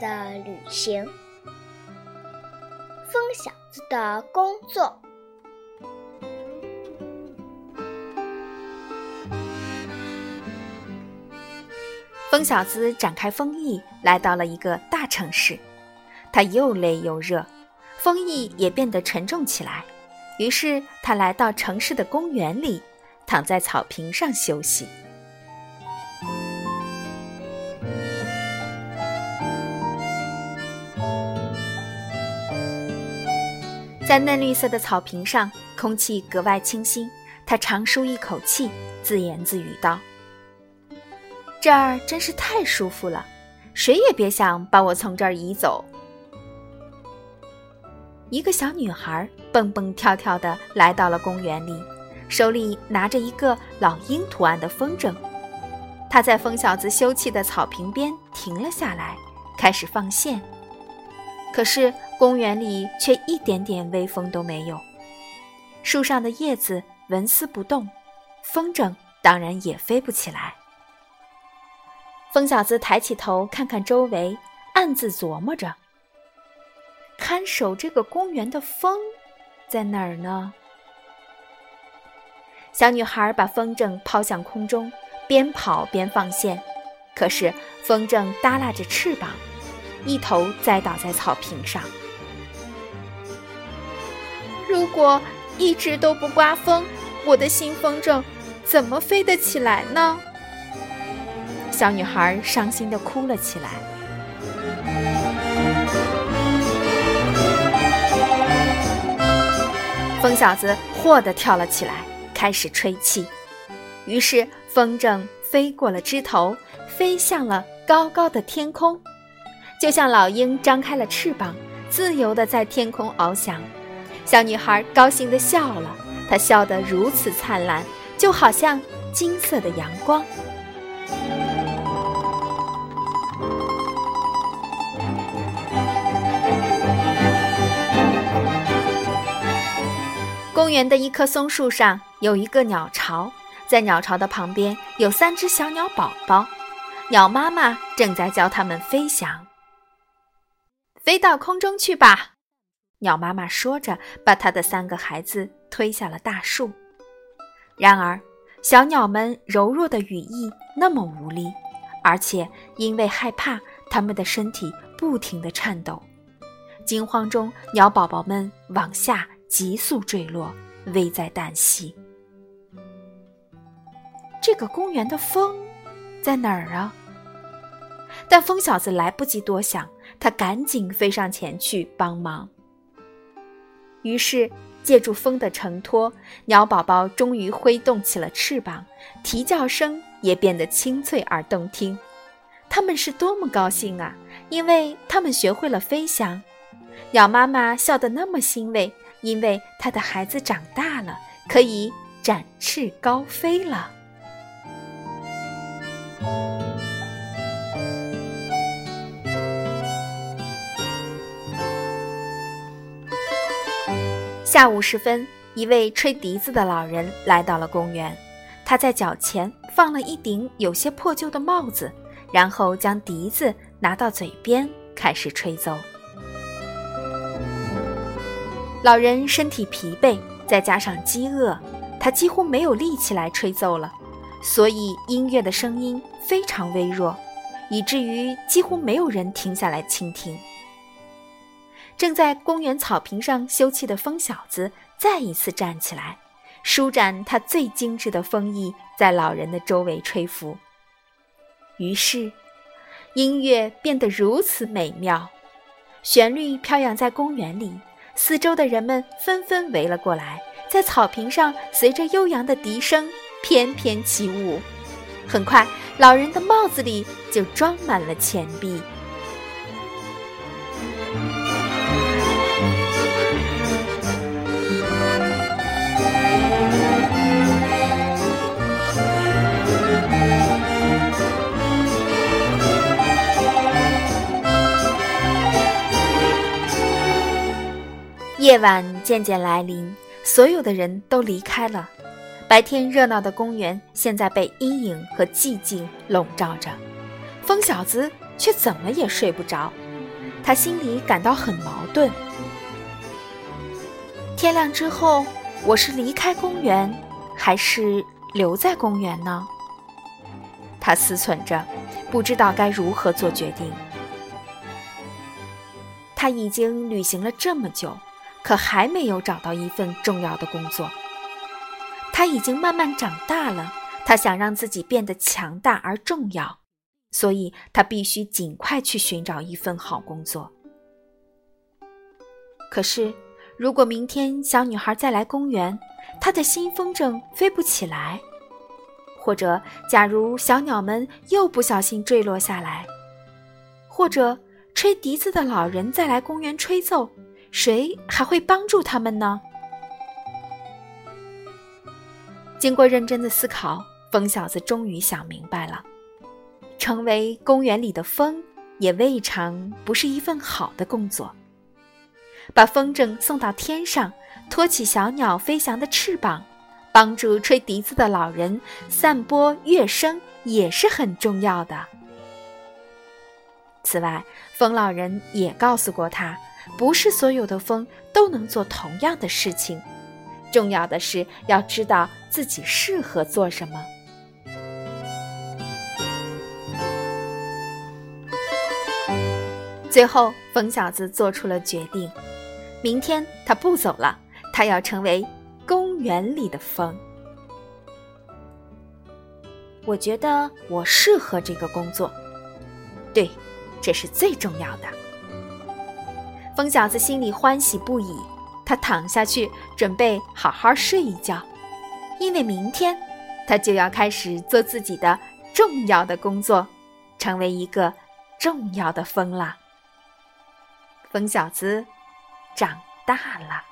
的旅行，疯小子的工作。疯小子展开风翼，来到了一个大城市。他又累又热，风翼也变得沉重起来。于是他来到城市的公园里，躺在草坪上休息。在嫩绿色的草坪上，空气格外清新。他长舒一口气，自言自语道。这儿真是太舒服了，谁也别想把我从这儿移走。一个小女孩蹦蹦跳跳地来到了公园里，手里拿着一个老鹰图案的风筝。她在疯小子休憩的草坪边停了下来，开始放线。可是公园里却一点点微风都没有，树上的叶子纹丝不动，风筝当然也飞不起来。疯小子抬起头看看周围，暗自琢磨着：看守这个公园的风在哪儿呢？小女孩把风筝抛向空中，边跑边放线，可是风筝耷拉着翅膀，一头栽倒在草坪上。如果一直都不刮风，我的新风筝怎么飞得起来呢？小女孩伤心地哭了起来。疯小子霍地跳了起来，开始吹气。于是风筝飞过了枝头，飞向了高高的天空，就像老鹰张开了翅膀，自由地在天空翱翔。小女孩高兴地笑了，她笑得如此灿烂，就好像金色的阳光。公园的一棵松树上有一个鸟巢，在鸟巢的旁边有三只小鸟宝宝，鸟妈妈正在教它们飞翔。飞到空中去吧，鸟妈妈说着，把它的三个孩子推下了大树。然而，小鸟们柔弱的羽翼那么无力，而且因为害怕，它们的身体不停地颤抖。惊慌中，鸟宝宝们往下。急速坠落，危在旦夕。这个公园的风在哪儿啊？但疯小子来不及多想，他赶紧飞上前去帮忙。于是，借助风的承托，鸟宝宝终于挥动起了翅膀，啼叫声也变得清脆而动听。他们是多么高兴啊！因为他们学会了飞翔。鸟妈妈笑得那么欣慰。因为他的孩子长大了，可以展翅高飞了。下午时分，一位吹笛子的老人来到了公园。他在脚前放了一顶有些破旧的帽子，然后将笛子拿到嘴边，开始吹奏。老人身体疲惫，再加上饥饿，他几乎没有力气来吹奏了，所以音乐的声音非常微弱，以至于几乎没有人停下来倾听。正在公园草坪上休憩的疯小子再一次站起来，舒展他最精致的风翼，在老人的周围吹拂。于是，音乐变得如此美妙，旋律飘扬在公园里。四周的人们纷纷围了过来，在草坪上随着悠扬的笛声翩翩起舞。很快，老人的帽子里就装满了钱币。夜晚渐渐来临，所有的人都离开了。白天热闹的公园现在被阴影和寂静笼罩着，疯小子却怎么也睡不着。他心里感到很矛盾。天亮之后，我是离开公园，还是留在公园呢？他思忖着，不知道该如何做决定。他已经旅行了这么久，可还没有找到一份重要的工作。他已经慢慢长大了，他想让自己变得强大而重要，所以他必须尽快去寻找一份好工作。可是，如果明天小女孩再来公园，她的新风筝飞不起来；或者，假如小鸟们又不小心坠落下来；或者，吹笛子的老人再来公园吹奏，谁还会帮助他们呢？经过认真的思考，疯小子终于想明白了：成为公园里的风，也未尝不是一份好的工作。把风筝送到天上，托起小鸟飞翔的翅膀，帮助吹笛子的老人散播乐声，也是很重要的。此外，风老人也告诉过他，不是所有的风都能做同样的事情。重要的是要知道自己适合做什么。最后，疯小子做出了决定：明天他不走了，他要成为公园里的风。我觉得我适合这个工作，对，这是最重要的。疯小子心里欢喜不已。他躺下去，准备好好睡一觉，因为明天他就要开始做自己的重要的工作，成为一个重要的风了。疯小子长大了。